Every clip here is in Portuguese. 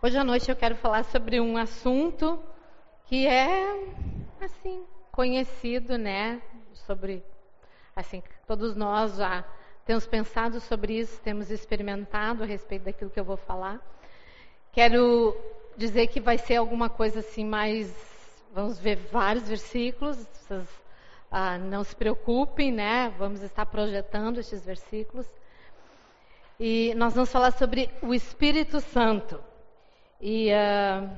Hoje à noite eu quero falar sobre um assunto que é assim conhecido, né? Sobre assim todos nós já temos pensado sobre isso, temos experimentado a respeito daquilo que eu vou falar. Quero dizer que vai ser alguma coisa assim mais, vamos ver vários versículos. Vocês ah, não se preocupem, né? Vamos estar projetando estes versículos. E nós vamos falar sobre o Espírito Santo. E uh,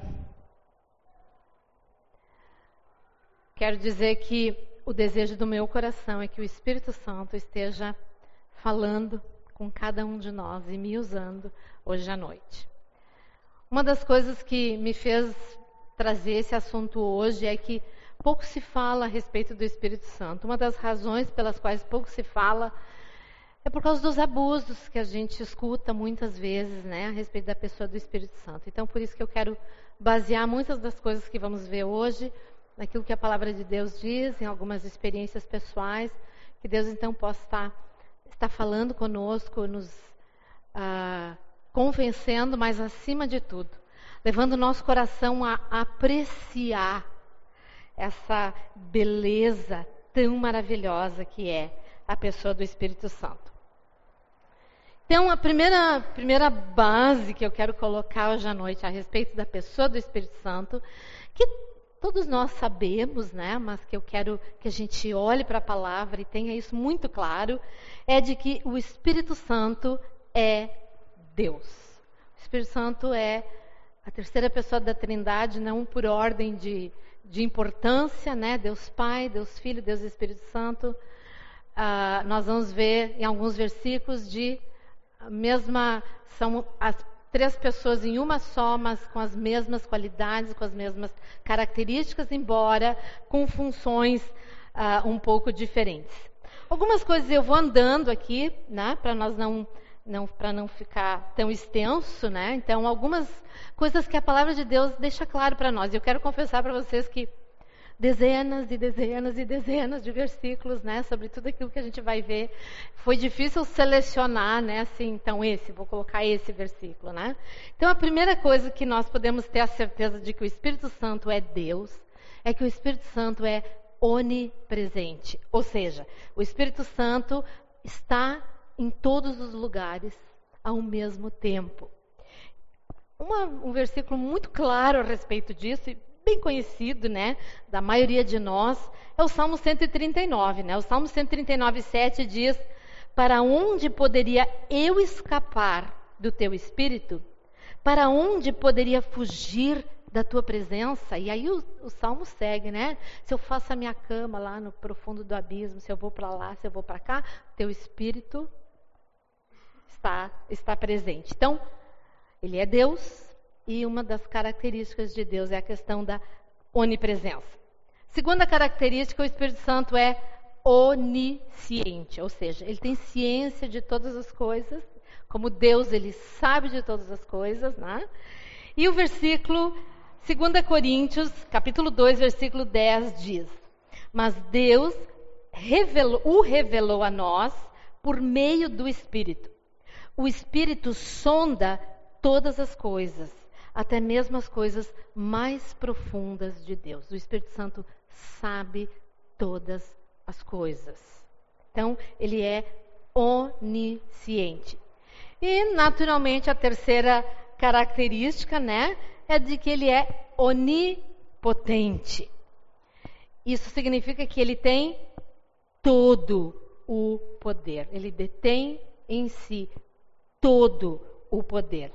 quero dizer que o desejo do meu coração é que o Espírito Santo esteja falando com cada um de nós e me usando hoje à noite. Uma das coisas que me fez trazer esse assunto hoje é que pouco se fala a respeito do Espírito Santo. Uma das razões pelas quais pouco se fala é por causa dos abusos que a gente escuta muitas vezes, né, a respeito da pessoa do Espírito Santo. Então, por isso que eu quero basear muitas das coisas que vamos ver hoje naquilo que a palavra de Deus diz, em algumas experiências pessoais, que Deus então possa estar, estar falando conosco, nos ah, convencendo, mas acima de tudo, levando o nosso coração a apreciar essa beleza tão maravilhosa que é a pessoa do Espírito Santo. Então, a primeira, primeira base que eu quero colocar hoje à noite a respeito da pessoa do Espírito Santo, que todos nós sabemos, né, mas que eu quero que a gente olhe para a palavra e tenha isso muito claro, é de que o Espírito Santo é Deus. O Espírito Santo é a terceira pessoa da Trindade, não por ordem de, de importância, né? Deus Pai, Deus Filho, Deus Espírito Santo. Uh, nós vamos ver em alguns versículos de mesma são as três pessoas em uma só, mas com as mesmas qualidades, com as mesmas características, embora com funções uh, um pouco diferentes. Algumas coisas eu vou andando aqui, né, para nós não, não para não ficar tão extenso, né? Então, algumas coisas que a palavra de Deus deixa claro para nós. Eu quero confessar para vocês que dezenas e dezenas e dezenas de versículos, né, sobre tudo aquilo que a gente vai ver. Foi difícil selecionar, né, assim, então esse, vou colocar esse versículo, né? Então a primeira coisa que nós podemos ter a certeza de que o Espírito Santo é Deus, é que o Espírito Santo é onipresente, ou seja, o Espírito Santo está em todos os lugares ao mesmo tempo. Uma, um versículo muito claro a respeito disso, bem conhecido, né, da maioria de nós, é o Salmo 139, né? O Salmo 139, 7 diz: Para onde poderia eu escapar do teu espírito? Para onde poderia fugir da tua presença? E aí o, o salmo segue, né? Se eu faço a minha cama lá no profundo do abismo, se eu vou para lá, se eu vou para cá, teu espírito está está presente. Então, ele é Deus, e uma das características de Deus é a questão da onipresença. Segunda característica, o Espírito Santo é onisciente, ou seja, ele tem ciência de todas as coisas, como Deus, ele sabe de todas as coisas, né? E o versículo 2 Coríntios, capítulo 2, versículo 10 diz: Mas Deus revelou, o revelou a nós por meio do Espírito. O Espírito sonda todas as coisas, até mesmo as coisas mais profundas de Deus. O Espírito Santo sabe todas as coisas. Então, ele é onisciente. E, naturalmente, a terceira característica, né, é de que ele é onipotente. Isso significa que ele tem todo o poder. Ele detém em si todo o poder.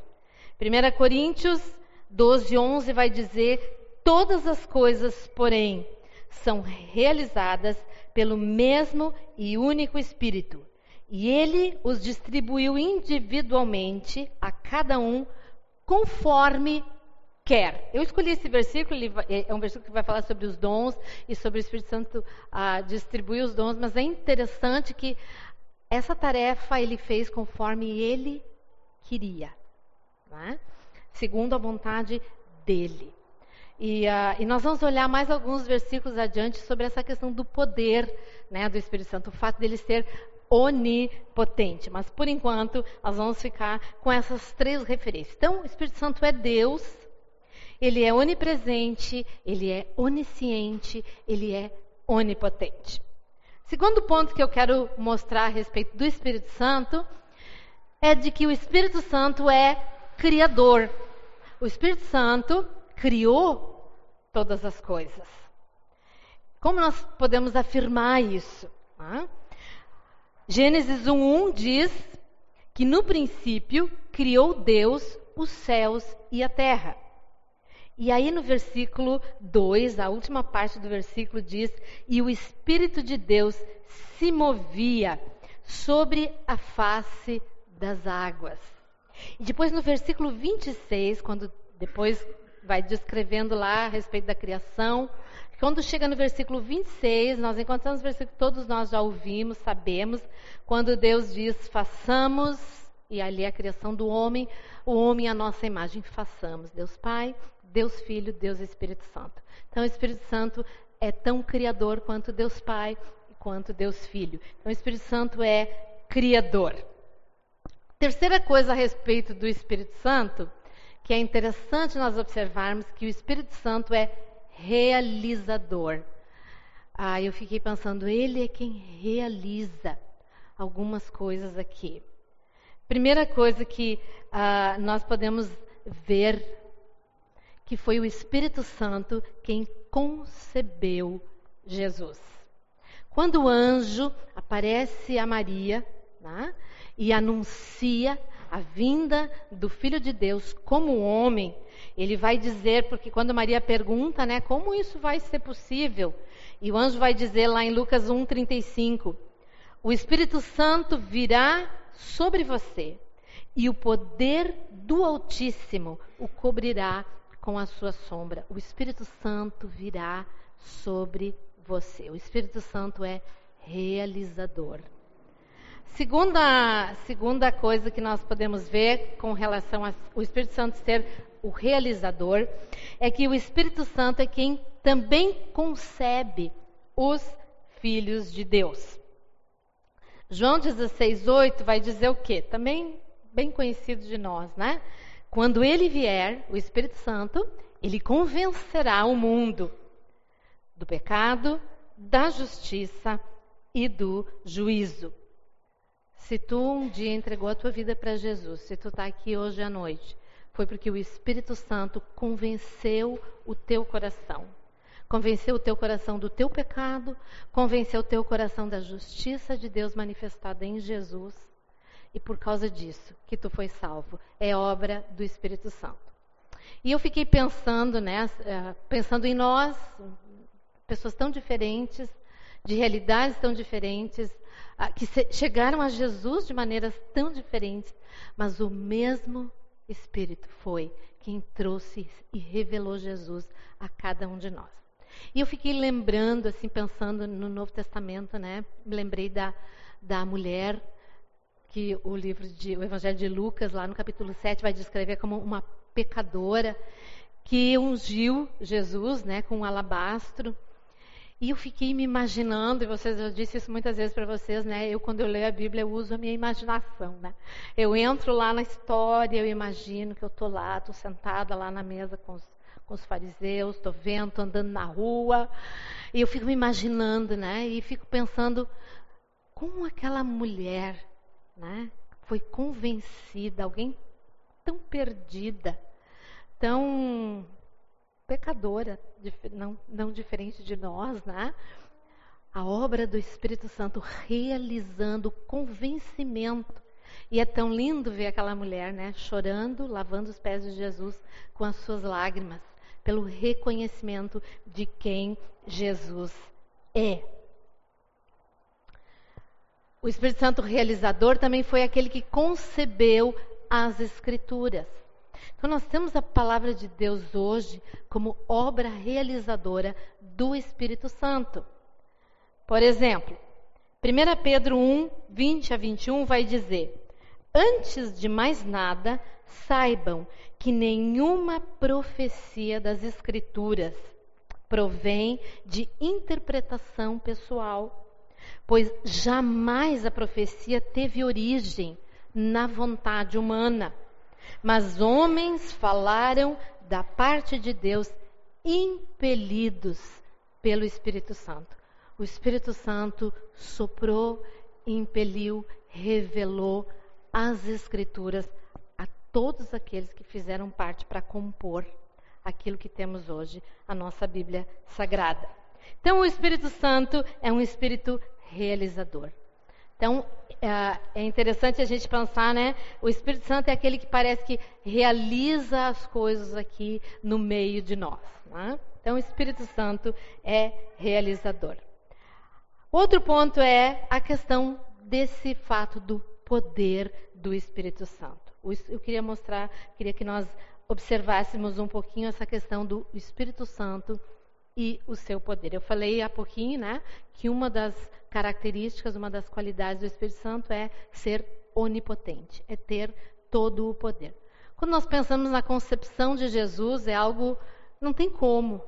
1 Coríntios 12, 11 vai dizer: Todas as coisas, porém, são realizadas pelo mesmo e único Espírito, e ele os distribuiu individualmente a cada um conforme quer. Eu escolhi esse versículo, é um versículo que vai falar sobre os dons e sobre o Espírito Santo ah, distribuir os dons, mas é interessante que essa tarefa ele fez conforme ele queria né? segundo a vontade dele. E, uh, e, nós vamos olhar mais alguns versículos adiante sobre essa questão do poder né, do Espírito Santo, o fato dele ser onipotente. Mas por enquanto, nós vamos ficar com essas três referências. Então, o Espírito Santo é Deus, ele é onipresente, ele é onisciente, ele é onipotente. Segundo ponto que eu quero mostrar a respeito do Espírito Santo é de que o Espírito Santo é criador. O Espírito Santo criou todas as coisas. Como nós podemos afirmar isso? Ah? Gênesis 1:1 diz que no princípio criou Deus os céus e a terra. E aí no versículo 2, a última parte do versículo diz: E o Espírito de Deus se movia sobre a face das águas. E depois no versículo 26, quando depois vai descrevendo lá a respeito da criação, quando chega no versículo 26, nós encontramos o versículo que todos nós já ouvimos, sabemos, quando Deus diz: façamos, e ali é a criação do homem, o homem a nossa imagem, façamos. Deus Pai, Deus Filho, Deus Espírito Santo. Então, o Espírito Santo é tão criador quanto Deus Pai, quanto Deus Filho. Então, o Espírito Santo é criador. Terceira coisa a respeito do Espírito Santo, que é interessante nós observarmos que o Espírito Santo é realizador. Ah, eu fiquei pensando, ele é quem realiza algumas coisas aqui. Primeira coisa que ah, nós podemos ver que foi o Espírito Santo quem concebeu Jesus. Quando o anjo aparece a Maria né, e anuncia a vinda do Filho de Deus como homem, ele vai dizer, porque quando Maria pergunta, né, como isso vai ser possível? E o anjo vai dizer lá em Lucas 1:35, o Espírito Santo virá sobre você e o poder do Altíssimo o cobrirá com a sua sombra. O Espírito Santo virá sobre você. O Espírito Santo é realizador. Segunda, segunda coisa que nós podemos ver com relação ao Espírito Santo ser o realizador é que o Espírito Santo é quem também concebe os filhos de Deus. João 16:8 vai dizer o quê? Também bem conhecido de nós, né? Quando ele vier, o Espírito Santo, ele convencerá o mundo do pecado, da justiça e do juízo. Se tu um dia entregou a tua vida para Jesus, se tu está aqui hoje à noite, foi porque o Espírito Santo convenceu o teu coração. Convenceu o teu coração do teu pecado, convenceu o teu coração da justiça de Deus manifestada em Jesus e por causa disso que tu foi salvo. É obra do Espírito Santo. E eu fiquei pensando, né, eh, pensando em nós, pessoas tão diferentes, de realidades tão diferentes, que chegaram a Jesus de maneiras tão diferentes, mas o mesmo Espírito foi quem trouxe e revelou Jesus a cada um de nós. E eu fiquei lembrando, assim, pensando no Novo Testamento, né? Me lembrei da, da mulher que o livro de o Evangelho de Lucas, lá no capítulo 7, vai descrever como uma pecadora que ungiu Jesus, né, com um alabastro. E eu fiquei me imaginando, e vocês eu disse isso muitas vezes para vocês, né? Eu quando eu leio a Bíblia eu uso a minha imaginação, né? Eu entro lá na história, eu imagino que eu estou lá, estou sentada lá na mesa com os, com os fariseus, estou vendo, estou andando na rua, e eu fico me imaginando, né? E fico pensando como aquela mulher né? Foi convencida, alguém tão perdida, tão pecadora, não, não diferente de nós, né? A obra do Espírito Santo realizando convencimento. E é tão lindo ver aquela mulher, né, chorando, lavando os pés de Jesus com as suas lágrimas, pelo reconhecimento de quem Jesus é. O Espírito Santo realizador também foi aquele que concebeu as Escrituras. Então, nós temos a palavra de Deus hoje como obra realizadora do Espírito Santo. Por exemplo, 1 Pedro 1, 20 a 21 vai dizer: Antes de mais nada, saibam que nenhuma profecia das Escrituras provém de interpretação pessoal pois jamais a profecia teve origem na vontade humana, mas homens falaram da parte de Deus impelidos pelo Espírito Santo. O Espírito Santo soprou, impeliu, revelou as Escrituras a todos aqueles que fizeram parte para compor aquilo que temos hoje, a nossa Bíblia Sagrada. Então, o Espírito Santo é um Espírito realizador. Então, é, é interessante a gente pensar, né? O Espírito Santo é aquele que parece que realiza as coisas aqui no meio de nós. Né? Então, o Espírito Santo é realizador. Outro ponto é a questão desse fato do poder do Espírito Santo. Eu queria mostrar, queria que nós observássemos um pouquinho essa questão do Espírito Santo e o seu poder. Eu falei há pouquinho, né, que uma das características, uma das qualidades do Espírito Santo é ser onipotente, é ter todo o poder. Quando nós pensamos na concepção de Jesus, é algo não tem como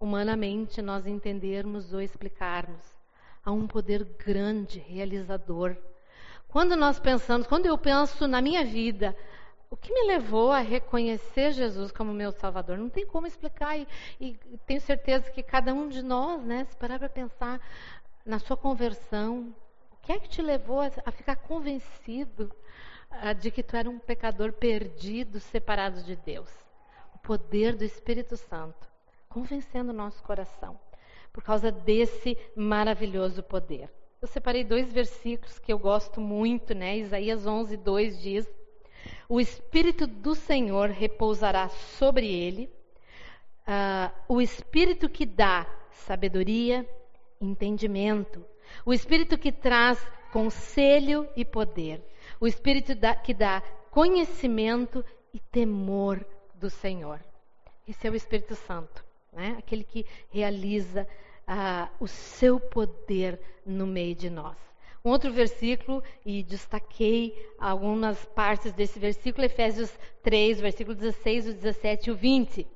humanamente nós entendermos ou explicarmos. Há um poder grande, realizador. Quando nós pensamos, quando eu penso na minha vida, o que me levou a reconhecer Jesus como meu Salvador? Não tem como explicar e, e tenho certeza que cada um de nós, né, se parar para pensar na sua conversão, o que é que te levou a, a ficar convencido uh, de que tu era um pecador perdido, separado de Deus? O poder do Espírito Santo convencendo o nosso coração por causa desse maravilhoso poder. Eu separei dois versículos que eu gosto muito, né? Isaías 11, 2 diz: o Espírito do Senhor repousará sobre ele, uh, o Espírito que dá sabedoria, entendimento, o Espírito que traz conselho e poder, o Espírito da, que dá conhecimento e temor do Senhor. Esse é o Espírito Santo, né? aquele que realiza uh, o seu poder no meio de nós. Um outro versículo, e destaquei algumas partes desse versículo, Efésios 3, versículo 16, o 17 e o 20.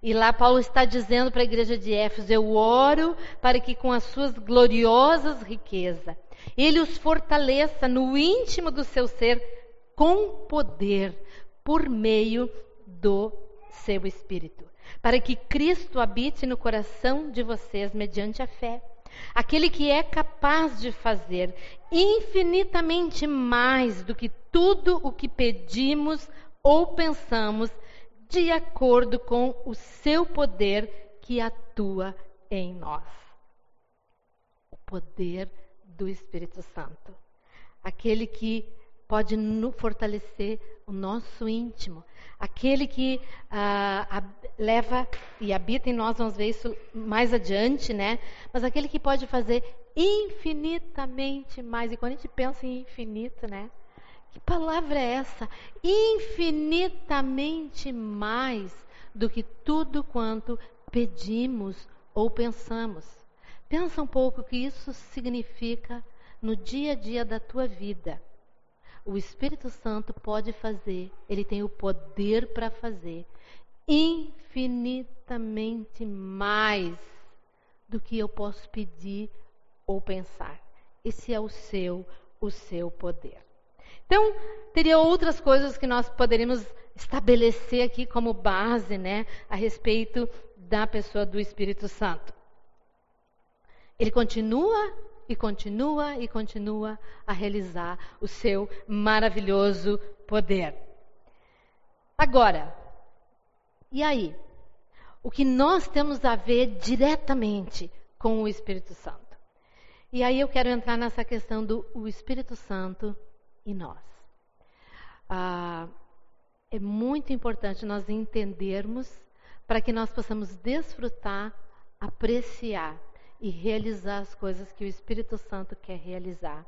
E lá Paulo está dizendo para a igreja de Éfeso: Eu oro para que com as suas gloriosas riquezas ele os fortaleça no íntimo do seu ser com poder por meio do seu espírito, para que Cristo habite no coração de vocês mediante a fé aquele que é capaz de fazer infinitamente mais do que tudo o que pedimos ou pensamos, de acordo com o seu poder que atua em nós. O poder do Espírito Santo. Aquele que pode fortalecer o nosso íntimo, aquele que ah, leva e habita em nós, vamos ver isso mais adiante, né? Mas aquele que pode fazer infinitamente mais. E quando a gente pensa em infinito, né? Que palavra é essa? Infinitamente mais do que tudo quanto pedimos ou pensamos. Pensa um pouco o que isso significa no dia a dia da tua vida o Espírito Santo pode fazer, ele tem o poder para fazer infinitamente mais do que eu posso pedir ou pensar. Esse é o seu, o seu poder. Então, teria outras coisas que nós poderíamos estabelecer aqui como base, né, a respeito da pessoa do Espírito Santo. Ele continua e continua e continua a realizar o seu maravilhoso poder. Agora, e aí? O que nós temos a ver diretamente com o Espírito Santo? E aí eu quero entrar nessa questão do o Espírito Santo e nós. Ah, é muito importante nós entendermos para que nós possamos desfrutar, apreciar e realizar as coisas que o Espírito Santo quer realizar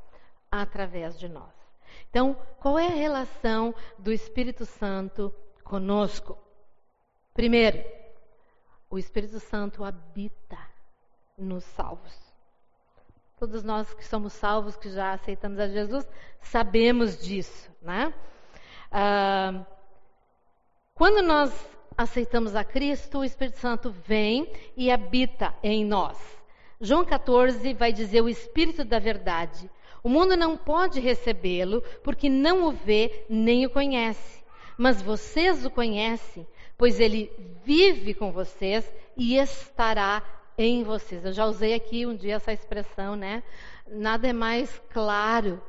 através de nós. Então, qual é a relação do Espírito Santo conosco? Primeiro, o Espírito Santo habita nos salvos. Todos nós que somos salvos, que já aceitamos a Jesus, sabemos disso, né? Ah, quando nós aceitamos a Cristo, o Espírito Santo vem e habita em nós. João 14 vai dizer o Espírito da Verdade. O mundo não pode recebê-lo porque não o vê nem o conhece. Mas vocês o conhecem, pois ele vive com vocês e estará em vocês. Eu já usei aqui um dia essa expressão, né? Nada é mais claro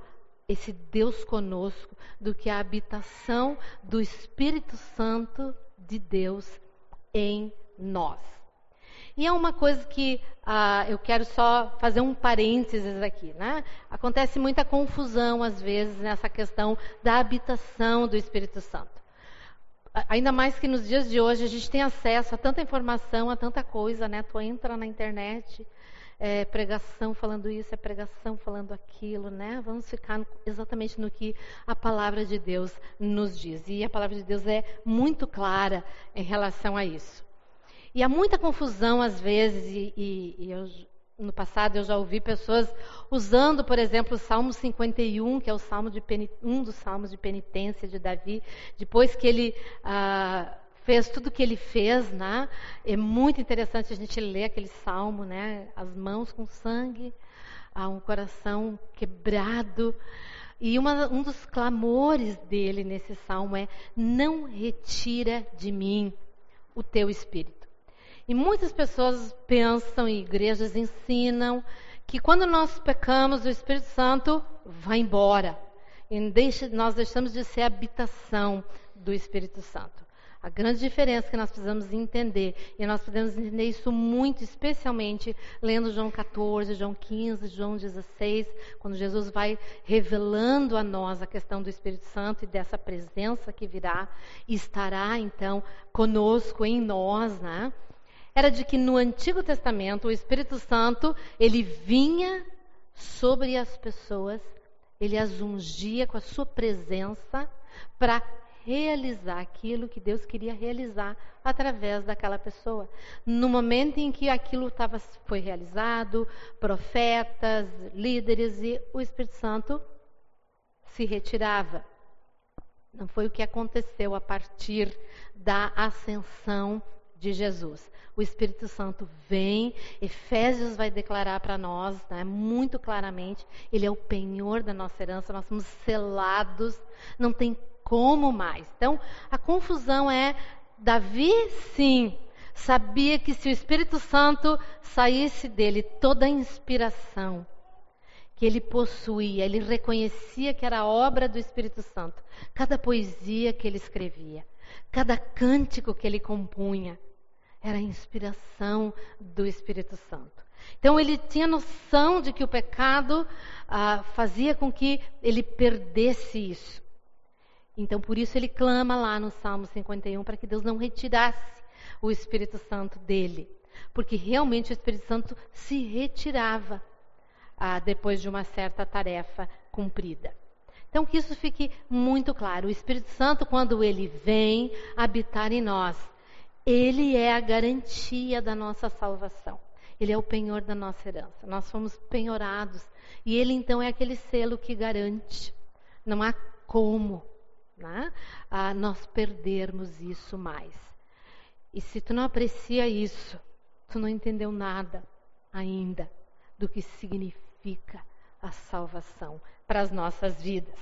esse Deus conosco do que a habitação do Espírito Santo de Deus em nós. E é uma coisa que ah, eu quero só fazer um parênteses aqui, né? Acontece muita confusão às vezes nessa questão da habitação do Espírito Santo. Ainda mais que nos dias de hoje a gente tem acesso a tanta informação, a tanta coisa, né? Tu entra na internet, é pregação falando isso, é pregação falando aquilo, né? Vamos ficar exatamente no que a palavra de Deus nos diz. E a palavra de Deus é muito clara em relação a isso. E há muita confusão às vezes, e, e, e eu, no passado eu já ouvi pessoas usando, por exemplo, o Salmo 51, que é o salmo de um dos salmos de penitência de Davi, depois que ele ah, fez tudo o que ele fez, né? É muito interessante a gente ler aquele salmo, né? As mãos com sangue, ah, um coração quebrado. E uma, um dos clamores dele nesse salmo é: Não retira de mim o teu espírito. E muitas pessoas pensam, e igrejas ensinam, que quando nós pecamos, o Espírito Santo vai embora. E deixa, nós deixamos de ser habitação do Espírito Santo. A grande diferença que nós precisamos entender, e nós podemos entender isso muito, especialmente lendo João 14, João 15, João 16, quando Jesus vai revelando a nós a questão do Espírito Santo e dessa presença que virá e estará então conosco em nós, né? Era de que no Antigo Testamento o Espírito Santo ele vinha sobre as pessoas, ele as ungia com a sua presença para realizar aquilo que Deus queria realizar através daquela pessoa. No momento em que aquilo tava, foi realizado, profetas, líderes e o Espírito Santo se retirava. Não foi o que aconteceu a partir da ascensão de Jesus o Espírito Santo vem, Efésios vai declarar para nós, né, muito claramente, ele é o penhor da nossa herança, nós somos selados, não tem como mais. Então, a confusão é, Davi, sim, sabia que se o Espírito Santo saísse dele, toda a inspiração que ele possuía, ele reconhecia que era obra do Espírito Santo, cada poesia que ele escrevia, cada cântico que ele compunha, era a inspiração do Espírito Santo. Então ele tinha noção de que o pecado ah, fazia com que ele perdesse isso. Então por isso ele clama lá no Salmo 51 para que Deus não retirasse o Espírito Santo dele, porque realmente o Espírito Santo se retirava ah, depois de uma certa tarefa cumprida. Então que isso fique muito claro. O Espírito Santo, quando ele vem habitar em nós, ele é a garantia da nossa salvação. Ele é o penhor da nossa herança. Nós fomos penhorados. E ele então é aquele selo que garante. Não há como né, nós perdermos isso mais. E se tu não aprecia isso, tu não entendeu nada ainda do que significa a salvação para as nossas vidas.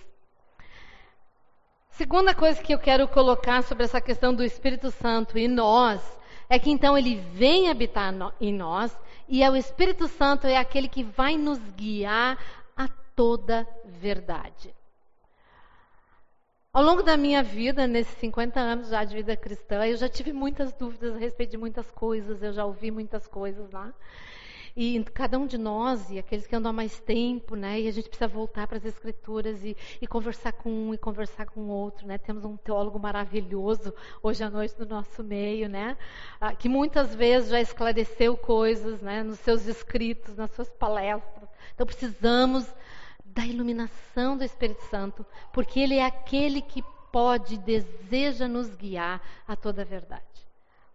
Segunda coisa que eu quero colocar sobre essa questão do Espírito Santo e nós é que então ele vem habitar no, em nós e é o Espírito Santo é aquele que vai nos guiar a toda verdade. Ao longo da minha vida, nesses 50 anos já de vida cristã, eu já tive muitas dúvidas a respeito de muitas coisas, eu já ouvi muitas coisas lá. E cada um de nós, e aqueles que andam há mais tempo, né? E a gente precisa voltar para as escrituras e, e, conversar com um e conversar com o outro, né? Temos um teólogo maravilhoso hoje à noite no nosso meio, né? Ah, que muitas vezes já esclareceu coisas, né? Nos seus escritos, nas suas palestras. Então precisamos da iluminação do Espírito Santo, porque ele é aquele que pode, deseja nos guiar a toda a verdade.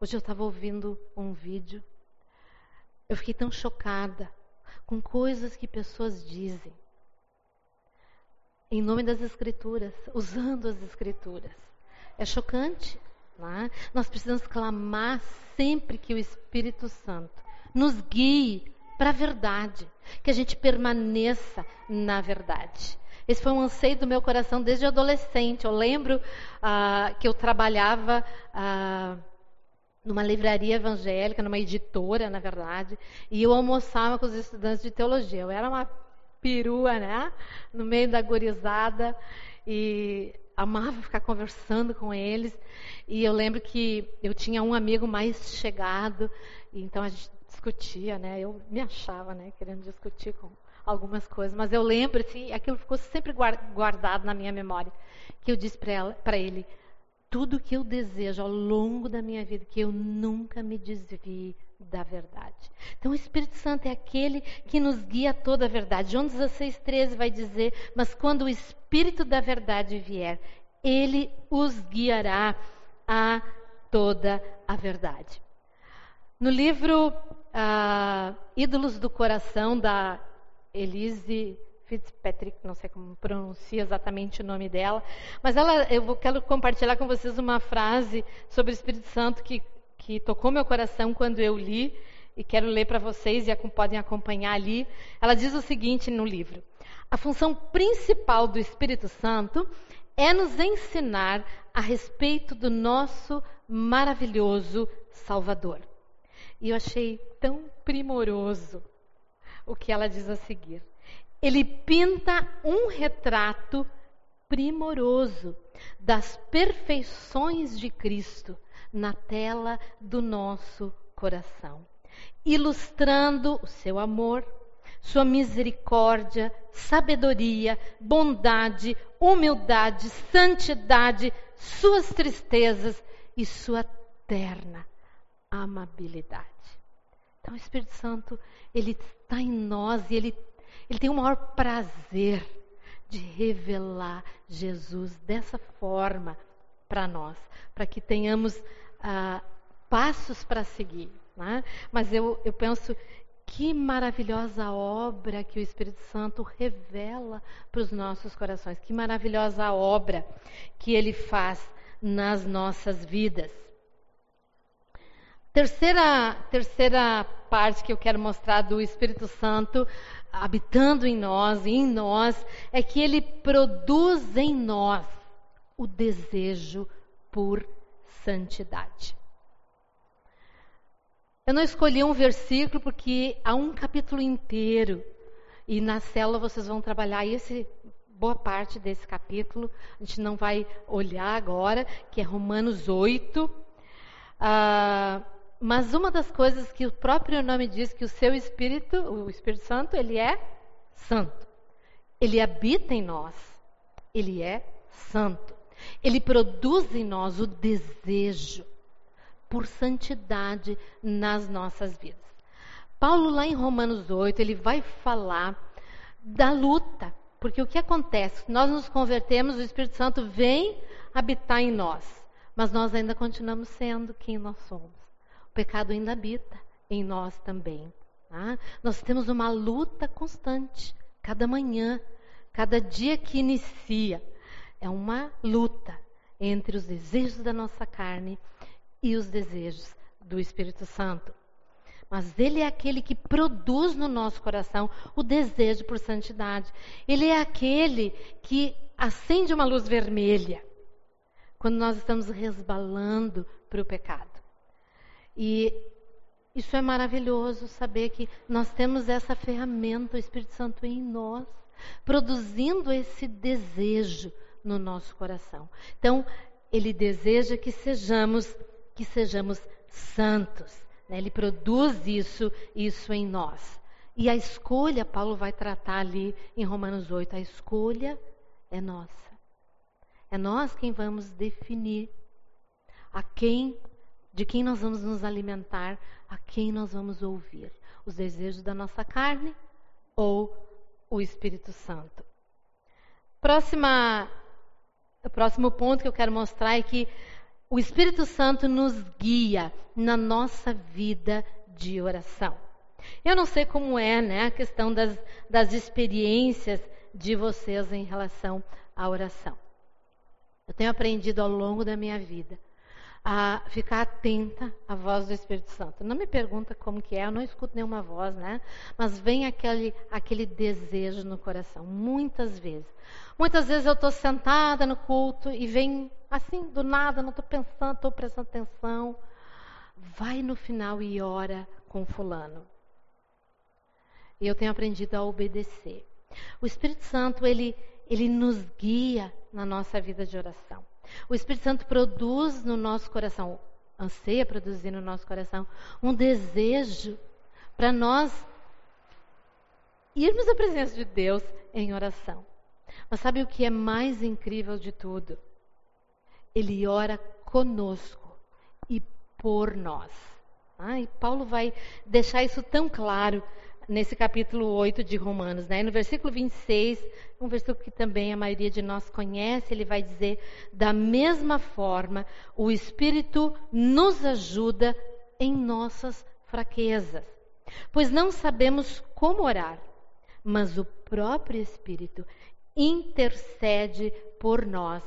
Hoje eu estava ouvindo um vídeo eu fiquei tão chocada com coisas que pessoas dizem em nome das Escrituras, usando as Escrituras. É chocante. É? Nós precisamos clamar sempre que o Espírito Santo nos guie para a verdade, que a gente permaneça na verdade. Esse foi um anseio do meu coração desde adolescente. Eu lembro ah, que eu trabalhava ah, numa livraria evangélica, numa editora, na verdade, e eu almoçava com os estudantes de teologia. Eu era uma perua, né? No meio da gorizada e amava ficar conversando com eles. E eu lembro que eu tinha um amigo mais chegado, então a gente discutia, né? Eu me achava, né, querendo discutir com algumas coisas, mas eu lembro assim, aquilo ficou sempre guardado na minha memória, que eu disse para ele, tudo que eu desejo ao longo da minha vida, que eu nunca me desvie da verdade. Então o Espírito Santo é aquele que nos guia a toda a verdade. João 16, 13 vai dizer, mas quando o Espírito da verdade vier, ele os guiará a toda a verdade. No livro uh, Ídolos do Coração, da Elise Fitzpatrick, não sei como pronuncia exatamente o nome dela, mas ela, eu quero compartilhar com vocês uma frase sobre o Espírito Santo que, que tocou meu coração quando eu li, e quero ler para vocês e podem acompanhar ali. Ela diz o seguinte no livro: A função principal do Espírito Santo é nos ensinar a respeito do nosso maravilhoso Salvador. E eu achei tão primoroso o que ela diz a seguir. Ele pinta um retrato primoroso das perfeições de Cristo na tela do nosso coração, ilustrando o seu amor, sua misericórdia, sabedoria, bondade, humildade, santidade, suas tristezas e sua terna amabilidade. Então, o Espírito Santo, ele está em nós e ele, ele tem o maior prazer de revelar Jesus dessa forma para nós, para que tenhamos ah, passos para seguir. Né? Mas eu, eu penso que maravilhosa obra que o Espírito Santo revela para os nossos corações, que maravilhosa obra que ele faz nas nossas vidas. Terceira, terceira parte que eu quero mostrar do Espírito Santo habitando em nós e em nós é que ele produz em nós o desejo por santidade. Eu não escolhi um versículo porque há um capítulo inteiro e na célula vocês vão trabalhar esse boa parte desse capítulo. A gente não vai olhar agora, que é Romanos 8. Ah, mas uma das coisas que o próprio nome diz que o seu Espírito, o Espírito Santo, ele é santo. Ele habita em nós. Ele é santo. Ele produz em nós o desejo por santidade nas nossas vidas. Paulo, lá em Romanos 8, ele vai falar da luta. Porque o que acontece? Nós nos convertemos, o Espírito Santo vem habitar em nós. Mas nós ainda continuamos sendo quem nós somos pecado ainda habita em nós também. Tá? Nós temos uma luta constante, cada manhã, cada dia que inicia. É uma luta entre os desejos da nossa carne e os desejos do Espírito Santo. Mas Ele é aquele que produz no nosso coração o desejo por santidade. Ele é aquele que acende uma luz vermelha quando nós estamos resbalando para o pecado. E isso é maravilhoso saber que nós temos essa ferramenta, o Espírito Santo em nós, produzindo esse desejo no nosso coração. Então, ele deseja que sejamos que sejamos santos. Né? Ele produz isso, isso em nós. E a escolha, Paulo vai tratar ali em Romanos 8, a escolha é nossa. É nós quem vamos definir a quem de quem nós vamos nos alimentar, a quem nós vamos ouvir. Os desejos da nossa carne ou o Espírito Santo. Próxima, o próximo ponto que eu quero mostrar é que o Espírito Santo nos guia na nossa vida de oração. Eu não sei como é né, a questão das, das experiências de vocês em relação à oração. Eu tenho aprendido ao longo da minha vida a ficar atenta à voz do Espírito Santo. Não me pergunta como que é, eu não escuto nenhuma voz, né? Mas vem aquele, aquele desejo no coração, muitas vezes. Muitas vezes eu estou sentada no culto e vem assim, do nada, não estou pensando, estou prestando atenção. Vai no final e ora com fulano. E eu tenho aprendido a obedecer. O Espírito Santo, ele, ele nos guia na nossa vida de oração. O Espírito Santo produz no nosso coração, anseia produzir no nosso coração, um desejo para nós irmos à presença de Deus em oração. Mas sabe o que é mais incrível de tudo? Ele ora conosco e por nós. Ah, e Paulo vai deixar isso tão claro nesse capítulo 8 de Romanos. Né? No versículo 26, um versículo que também a maioria de nós conhece, ele vai dizer: da mesma forma, o Espírito nos ajuda em nossas fraquezas, pois não sabemos como orar, mas o próprio Espírito intercede por nós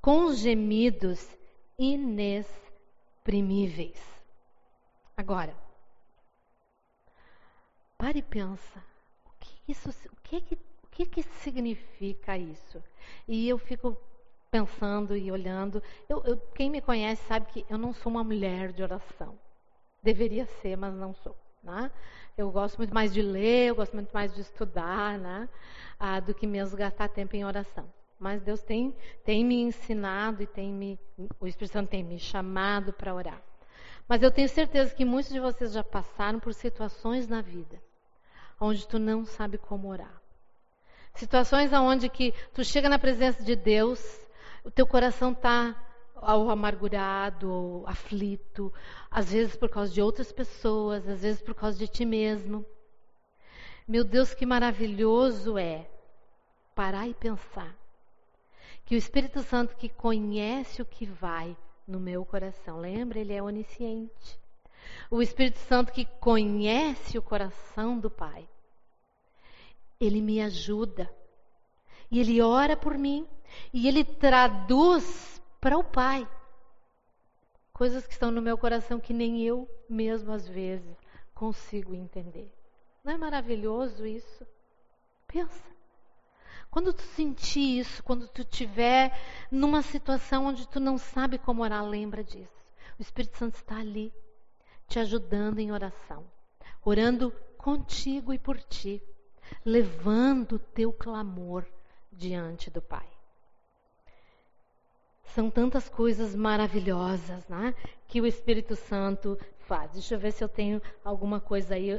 com gemidos inexprimíveis. Agora, Pare e pensa, o que isso, o que, que, o que, que significa isso? E eu fico pensando e olhando. Eu, eu, quem me conhece sabe que eu não sou uma mulher de oração. Deveria ser, mas não sou. Né? Eu gosto muito mais de ler, eu gosto muito mais de estudar, né? Ah, do que mesmo gastar tempo em oração. Mas Deus tem, tem me ensinado e tem me, o Espírito Santo tem me chamado para orar. Mas eu tenho certeza que muitos de vocês já passaram por situações na vida onde tu não sabe como orar. Situações onde que tu chega na presença de Deus, o teu coração está ou amargurado, ou aflito, às vezes por causa de outras pessoas, às vezes por causa de ti mesmo. Meu Deus, que maravilhoso é parar e pensar que o Espírito Santo que conhece o que vai no meu coração, lembra? Ele é onisciente. O Espírito Santo que conhece o coração do Pai ele me ajuda. E ele ora por mim. E ele traduz para o Pai coisas que estão no meu coração que nem eu mesmo às vezes consigo entender. Não é maravilhoso isso? Pensa. Quando tu sentir isso, quando tu estiver numa situação onde tu não sabe como orar, lembra disso. O Espírito Santo está ali, te ajudando em oração, orando contigo e por ti levando o teu clamor diante do Pai. São tantas coisas maravilhosas né, que o Espírito Santo faz. Deixa eu ver se eu tenho alguma coisa aí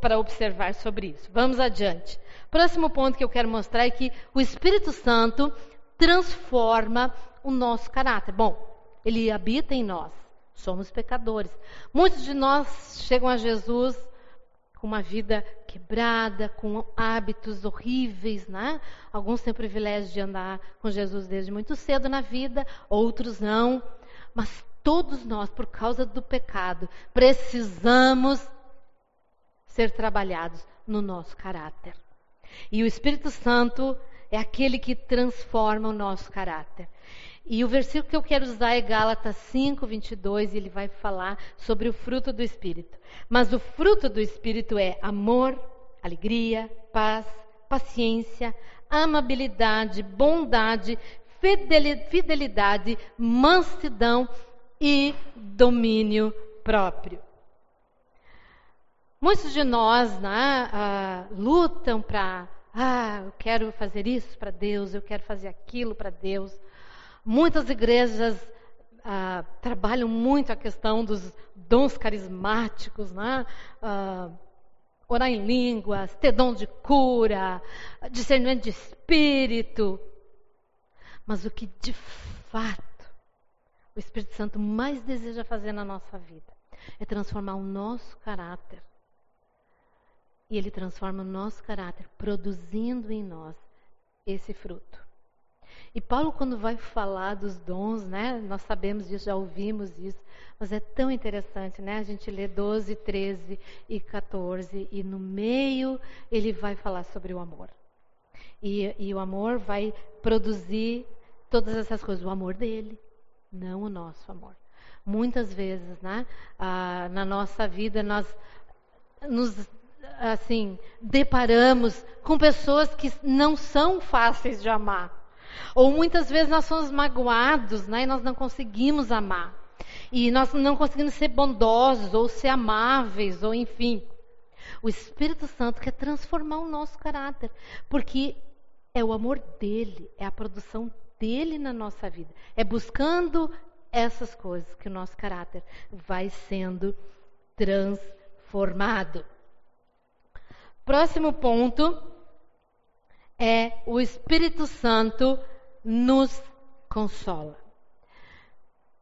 para observar sobre isso. Vamos adiante. Próximo ponto que eu quero mostrar é que o Espírito Santo transforma o nosso caráter. Bom, ele habita em nós. Somos pecadores. Muitos de nós chegam a Jesus com uma vida quebrada, com hábitos horríveis, né? Alguns têm o privilégio de andar com Jesus desde muito cedo na vida, outros não. Mas todos nós, por causa do pecado, precisamos ser trabalhados no nosso caráter. E o Espírito Santo é aquele que transforma o nosso caráter. E o versículo que eu quero usar é Gálatas 5, 22, e ele vai falar sobre o fruto do Espírito. Mas o fruto do Espírito é amor, alegria, paz, paciência, amabilidade, bondade, fidelidade, mansidão e domínio próprio. Muitos de nós né, uh, lutam para, ah, eu quero fazer isso para Deus, eu quero fazer aquilo para Deus. Muitas igrejas ah, trabalham muito a questão dos dons carismáticos, né? Ah, orar em línguas, ter dom de cura, discernimento de espírito. Mas o que de fato o Espírito Santo mais deseja fazer na nossa vida é transformar o nosso caráter. E ele transforma o nosso caráter, produzindo em nós esse fruto. E Paulo, quando vai falar dos dons, né, nós sabemos disso, já ouvimos isso, mas é tão interessante, né? A gente lê 12, 13 e 14, e no meio ele vai falar sobre o amor. E, e o amor vai produzir todas essas coisas, o amor dele, não o nosso amor. Muitas vezes, né, ah, na nossa vida, nós nos assim deparamos com pessoas que não são fáceis de amar. Ou muitas vezes nós somos magoados, né, e nós não conseguimos amar. E nós não conseguimos ser bondosos ou ser amáveis, ou enfim. O Espírito Santo quer transformar o nosso caráter, porque é o amor dele, é a produção dele na nossa vida. É buscando essas coisas que o nosso caráter vai sendo transformado. Próximo ponto é o Espírito Santo nos consola.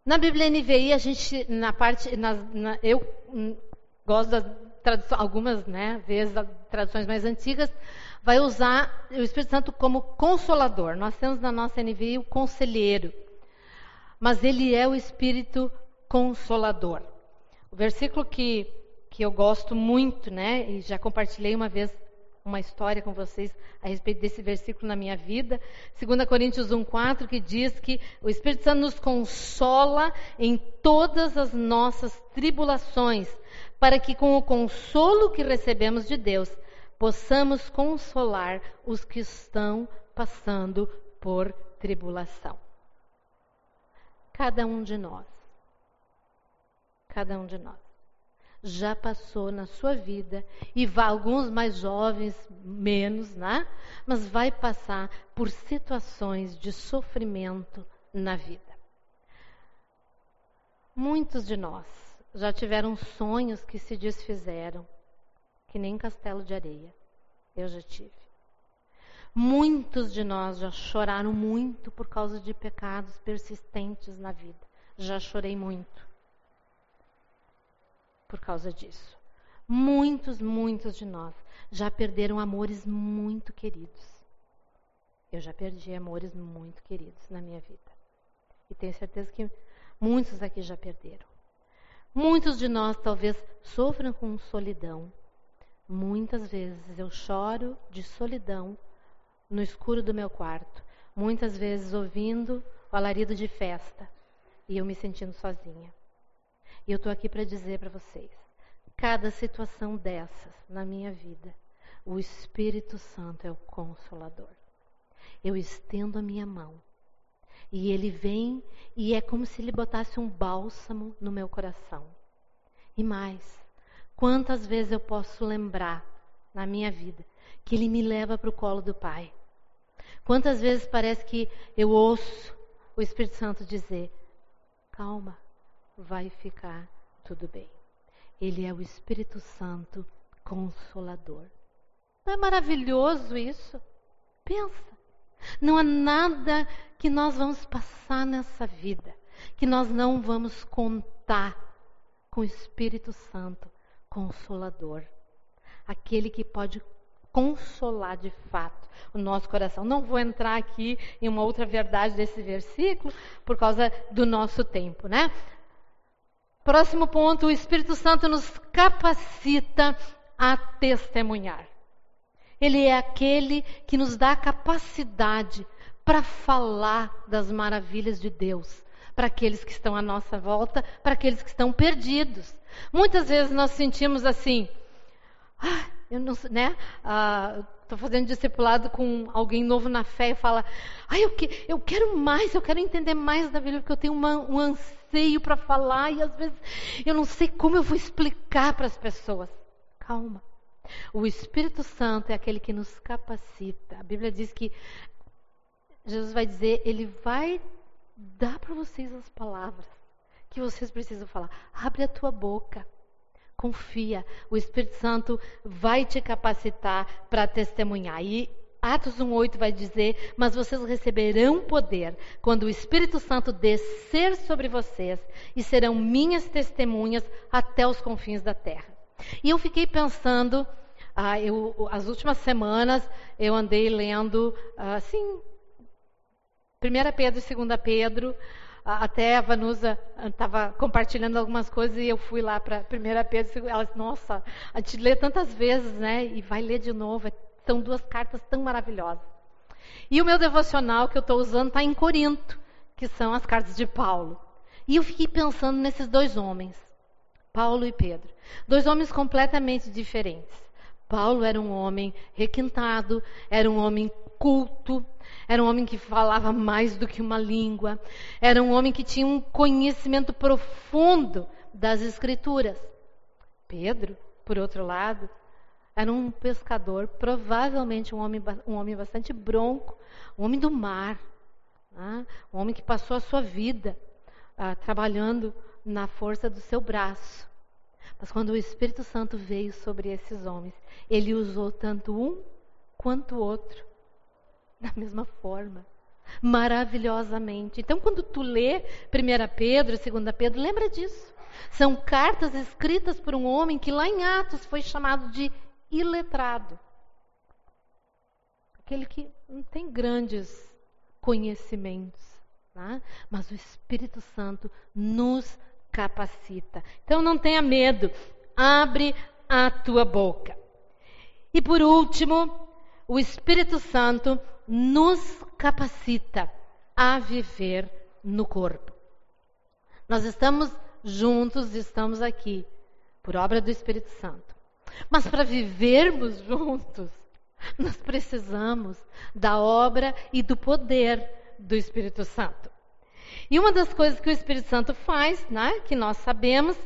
Na Bíblia NVI, a gente, na parte, na, na, eu hum, gosto das traduções, algumas né, vezes, das traduções mais antigas, vai usar o Espírito Santo como consolador. Nós temos na nossa NVI o conselheiro mas ele é o Espírito Consolador. O versículo que, que eu gosto muito, né, e já compartilhei uma vez uma história com vocês a respeito desse versículo na minha vida, 2 Coríntios 1,4, que diz que o Espírito Santo nos consola em todas as nossas tribulações, para que com o consolo que recebemos de Deus, possamos consolar os que estão passando por tribulação. Cada um de nós, cada um de nós, já passou na sua vida, e vai, alguns mais jovens, menos, né? Mas vai passar por situações de sofrimento na vida. Muitos de nós já tiveram sonhos que se desfizeram, que nem castelo de areia. Eu já tive. Muitos de nós já choraram muito por causa de pecados persistentes na vida. Já chorei muito por causa disso. Muitos, muitos de nós já perderam amores muito queridos. Eu já perdi amores muito queridos na minha vida. E tenho certeza que muitos aqui já perderam. Muitos de nós talvez sofram com solidão. Muitas vezes eu choro de solidão no escuro do meu quarto, muitas vezes ouvindo o alarido de festa e eu me sentindo sozinha. E eu estou aqui para dizer para vocês: cada situação dessas na minha vida, o Espírito Santo é o consolador. Eu estendo a minha mão e ele vem e é como se ele botasse um bálsamo no meu coração. E mais, quantas vezes eu posso lembrar na minha vida que ele me leva para o colo do Pai Quantas vezes parece que eu ouço o Espírito Santo dizer: calma, vai ficar tudo bem. Ele é o Espírito Santo consolador. Não é maravilhoso isso? Pensa. Não há nada que nós vamos passar nessa vida que nós não vamos contar com o Espírito Santo consolador. Aquele que pode consolar de fato o nosso coração. Não vou entrar aqui em uma outra verdade desse versículo por causa do nosso tempo, né? Próximo ponto, o Espírito Santo nos capacita a testemunhar. Ele é aquele que nos dá a capacidade para falar das maravilhas de Deus para aqueles que estão à nossa volta, para aqueles que estão perdidos. Muitas vezes nós sentimos assim, ah, eu não, né? Estou ah, fazendo discipulado com alguém novo na fé e fala, ah, eu, que, eu quero mais, eu quero entender mais da Bíblia, porque eu tenho uma, um anseio para falar e às vezes eu não sei como eu vou explicar para as pessoas. Calma. O Espírito Santo é aquele que nos capacita. A Bíblia diz que Jesus vai dizer, ele vai dar para vocês as palavras que vocês precisam falar. Abre a tua boca. Confia, o Espírito Santo vai te capacitar para testemunhar. E Atos 1:8 vai dizer: "Mas vocês receberão poder quando o Espírito Santo descer sobre vocês e serão minhas testemunhas até os confins da terra." E eu fiquei pensando, ah, eu, as últimas semanas eu andei lendo ah, assim, 1 Pedro e 2 Pedro, até a Vanusa estava ah, compartilhando algumas coisas e eu fui lá para primeira Pedro. Ela disse, nossa, a gente lê tantas vezes, né? E vai ler de novo. É, são duas cartas tão maravilhosas. E o meu devocional que eu estou usando está em Corinto, que são as cartas de Paulo. E eu fiquei pensando nesses dois homens, Paulo e Pedro. Dois homens completamente diferentes. Paulo era um homem requintado, era um homem culto, era um homem que falava mais do que uma língua, era um homem que tinha um conhecimento profundo das Escrituras. Pedro, por outro lado, era um pescador, provavelmente um homem, um homem bastante bronco, um homem do mar, né? um homem que passou a sua vida ah, trabalhando na força do seu braço. Mas quando o Espírito Santo veio sobre esses homens, ele usou tanto um quanto o outro, da mesma forma, maravilhosamente. Então, quando tu lê 1 Pedro e 2 Pedro, lembra disso. São cartas escritas por um homem que lá em Atos foi chamado de iletrado. Aquele que não tem grandes conhecimentos, né? mas o Espírito Santo nos capacita. Então não tenha medo, abre a tua boca. E por último, o Espírito Santo nos capacita a viver no corpo. Nós estamos juntos, estamos aqui por obra do Espírito Santo. Mas para vivermos juntos, nós precisamos da obra e do poder do Espírito Santo. E uma das coisas que o Espírito Santo faz, né, que nós sabemos,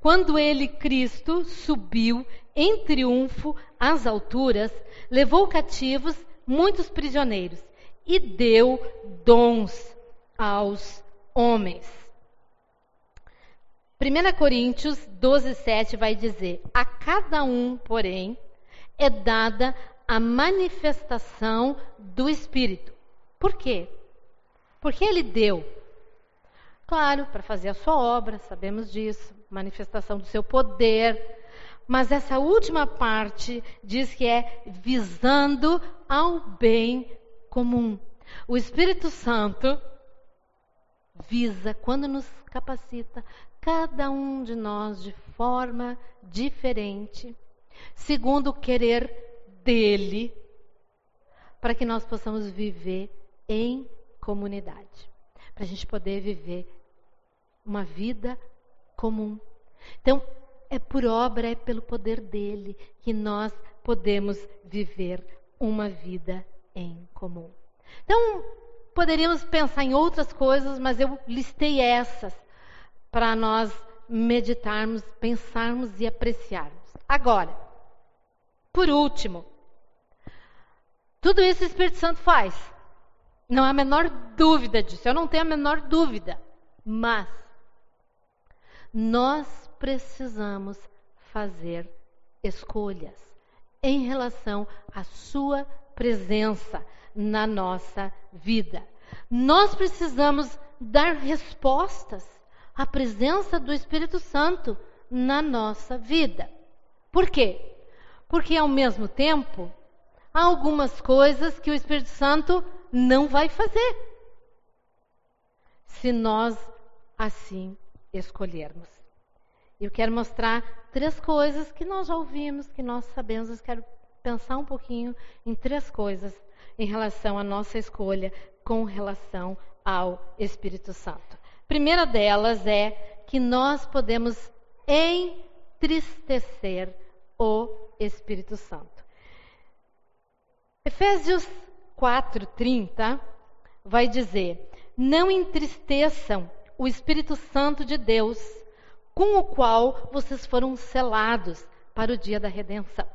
quando ele, Cristo, subiu em triunfo às alturas, levou cativos muitos prisioneiros e deu dons aos homens. 1 Coríntios 12, 7 vai dizer: A cada um, porém, é dada a manifestação do Espírito. Por quê? Porque ele deu Claro, para fazer a sua obra, sabemos disso, manifestação do seu poder. Mas essa última parte diz que é visando ao bem comum. O Espírito Santo visa, quando nos capacita, cada um de nós de forma diferente, segundo o querer dele, para que nós possamos viver em comunidade, para a gente poder viver uma vida comum. Então, é por obra, é pelo poder dele que nós podemos viver uma vida em comum. Então, poderíamos pensar em outras coisas, mas eu listei essas para nós meditarmos, pensarmos e apreciarmos. Agora, por último, tudo isso o Espírito Santo faz. Não há a menor dúvida disso, eu não tenho a menor dúvida. Mas nós precisamos fazer escolhas em relação à Sua presença na nossa vida. Nós precisamos dar respostas à presença do Espírito Santo na nossa vida. Por quê? Porque ao mesmo tempo, há algumas coisas que o Espírito Santo não vai fazer. Se nós assim escolhermos. Eu quero mostrar três coisas que nós já ouvimos, que nós sabemos. Eu quero pensar um pouquinho em três coisas em relação à nossa escolha com relação ao Espírito Santo. primeira delas é que nós podemos entristecer o Espírito Santo. Efésios 4:30 vai dizer: Não entristeçam o Espírito Santo de Deus, com o qual vocês foram selados para o dia da redenção.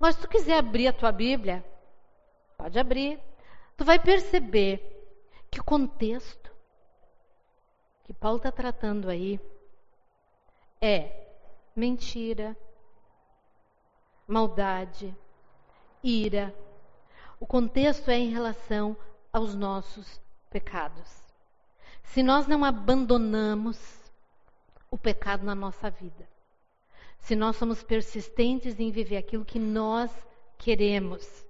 Mas se tu quiser abrir a tua Bíblia, pode abrir. Tu vai perceber que o contexto que Paulo está tratando aí é mentira, maldade, ira. O contexto é em relação aos nossos pecados. Se nós não abandonamos o pecado na nossa vida, se nós somos persistentes em viver aquilo que nós queremos,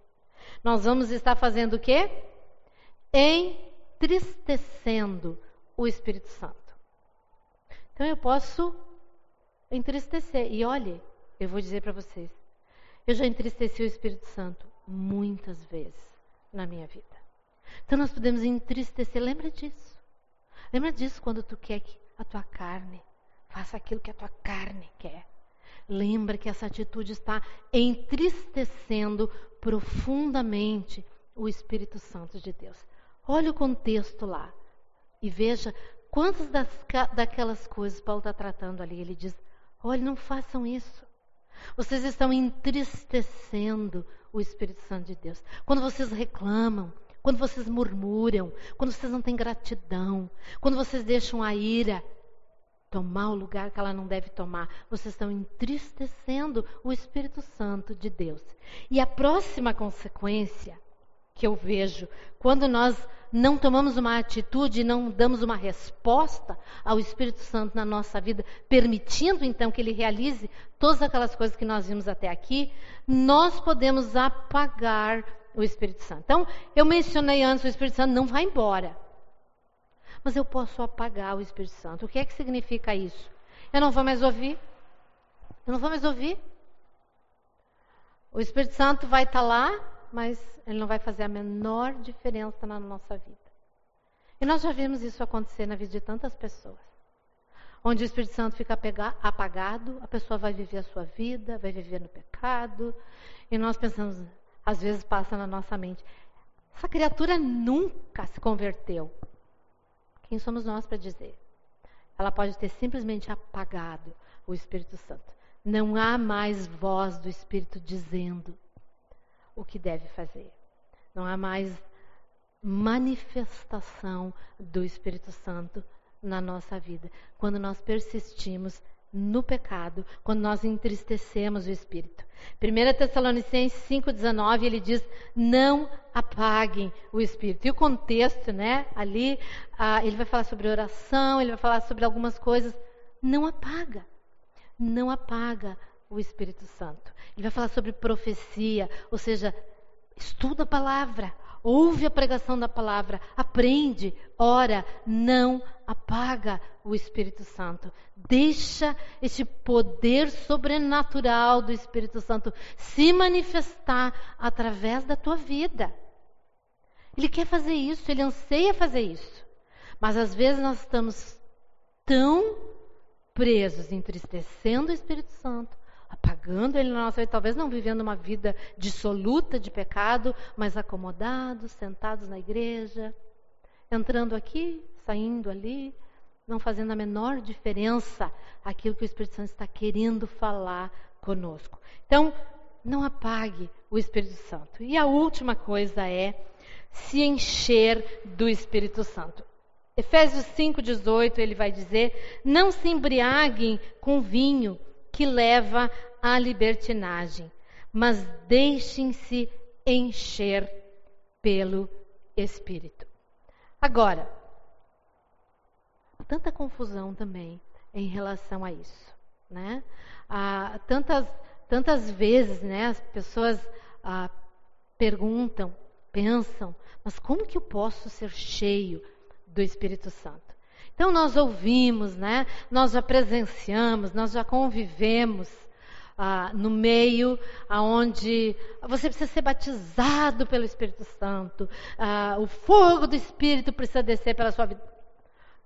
nós vamos estar fazendo o quê? Entristecendo o Espírito Santo. Então eu posso entristecer. E olhe, eu vou dizer para vocês, eu já entristeci o Espírito Santo muitas vezes na minha vida. Então nós podemos entristecer, lembra disso. Lembra disso quando tu quer a tua carne. Faça aquilo que a tua carne quer. Lembra que essa atitude está entristecendo profundamente o Espírito Santo de Deus. Olha o contexto lá e veja quantas das, daquelas coisas Paulo está tratando ali. Ele diz: olha, não façam isso. Vocês estão entristecendo o Espírito Santo de Deus. Quando vocês reclamam, quando vocês murmuram, quando vocês não têm gratidão, quando vocês deixam a ira tomar o lugar que ela não deve tomar, vocês estão entristecendo o Espírito Santo de Deus. E a próxima consequência que eu vejo quando nós não tomamos uma atitude, não damos uma resposta ao Espírito Santo na nossa vida, permitindo então que ele realize todas aquelas coisas que nós vimos até aqui, nós podemos apagar o Espírito Santo. Então, eu mencionei antes, o Espírito Santo não vai embora. Mas eu posso apagar o Espírito Santo. O que é que significa isso? Eu não vou mais ouvir. Eu não vou mais ouvir. O Espírito Santo vai estar lá, mas ele não vai fazer a menor diferença na nossa vida. E nós já vimos isso acontecer na vida de tantas pessoas. Onde o Espírito Santo fica apagado, a pessoa vai viver a sua vida, vai viver no pecado, e nós pensamos, às vezes passa na nossa mente, essa criatura nunca se converteu. Quem somos nós para dizer? Ela pode ter simplesmente apagado o Espírito Santo. Não há mais voz do Espírito dizendo: o que deve fazer. Não há mais manifestação do Espírito Santo na nossa vida. Quando nós persistimos no pecado, quando nós entristecemos o Espírito. 1 Tessalonicenses 5,19, ele diz: não apaguem o Espírito. E o contexto, né, ali, ah, ele vai falar sobre oração, ele vai falar sobre algumas coisas. Não apaga. Não apaga o Espírito Santo. Ele vai falar sobre profecia, ou seja, estuda a palavra, ouve a pregação da palavra, aprende, ora, não apaga o Espírito Santo. Deixa este poder sobrenatural do Espírito Santo se manifestar através da tua vida. Ele quer fazer isso, ele anseia fazer isso. Mas às vezes nós estamos tão presos, entristecendo o Espírito Santo, apagando ele na nossa vida, talvez não vivendo uma vida dissoluta de pecado, mas acomodados, sentados na igreja, entrando aqui, saindo ali, não fazendo a menor diferença aquilo que o Espírito Santo está querendo falar conosco. Então, não apague o Espírito Santo. E a última coisa é se encher do Espírito Santo. Efésios 5,18 ele vai dizer: Não se embriaguem com vinho que leva à libertinagem, mas deixem-se encher pelo Espírito. Agora, tanta confusão também em relação a isso, né? Ah, tantas, tantas vezes, né, as pessoas ah, perguntam, pensam, mas como que eu posso ser cheio do Espírito Santo? Então nós ouvimos, né? Nós já presenciamos, nós já convivemos ah, no meio aonde você precisa ser batizado pelo Espírito Santo, ah, o fogo do Espírito precisa descer pela sua vida.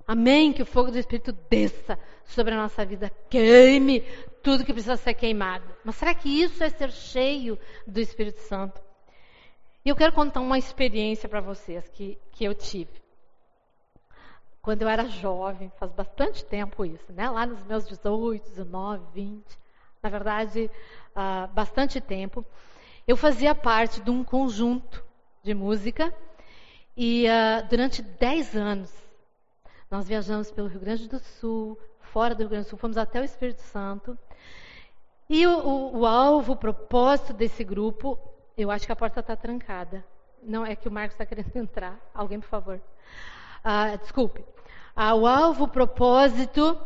Amém? Que o fogo do Espírito desça sobre a nossa vida, queime tudo que precisa ser queimado. Mas será que isso é ser cheio do Espírito Santo? E eu quero contar uma experiência para vocês que, que eu tive quando eu era jovem, faz bastante tempo isso, né? Lá nos meus 18, 19, 20, na verdade, uh, bastante tempo, eu fazia parte de um conjunto de música e uh, durante 10 anos nós viajamos pelo Rio Grande do Sul, fora do Rio Grande do Sul, fomos até o Espírito Santo. E o, o, o alvo, o propósito desse grupo, eu acho que a porta está trancada. Não é que o Marcos está querendo entrar. Alguém, por favor. Ah, desculpe. Ah, o alvo, propósito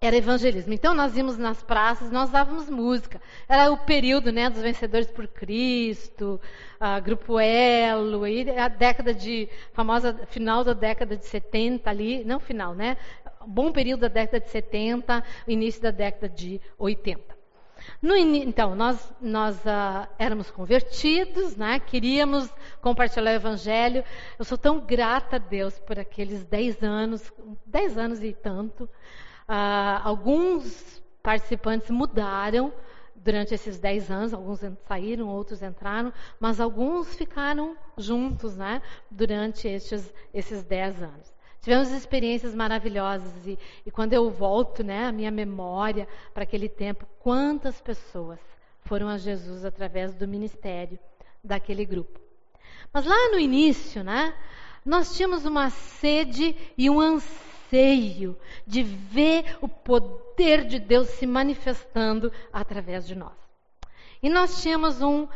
era evangelismo. Então nós íamos nas praças, nós dávamos música. Era o período né, dos vencedores por Cristo, ah, Grupo Elo, e a década de. famosa final da década de 70 ali, não final, né? Bom período da década de 70, início da década de 80. No, então, nós, nós uh, éramos convertidos, né? queríamos compartilhar o Evangelho. Eu sou tão grata a Deus por aqueles dez anos, dez anos e tanto. Uh, alguns participantes mudaram durante esses dez anos, alguns saíram, outros entraram, mas alguns ficaram juntos né? durante estes, esses dez anos. Tivemos experiências maravilhosas e, e quando eu volto, né, a minha memória para aquele tempo, quantas pessoas foram a Jesus através do ministério daquele grupo. Mas lá no início, né, nós tínhamos uma sede e um anseio de ver o poder de Deus se manifestando através de nós. E nós tínhamos um,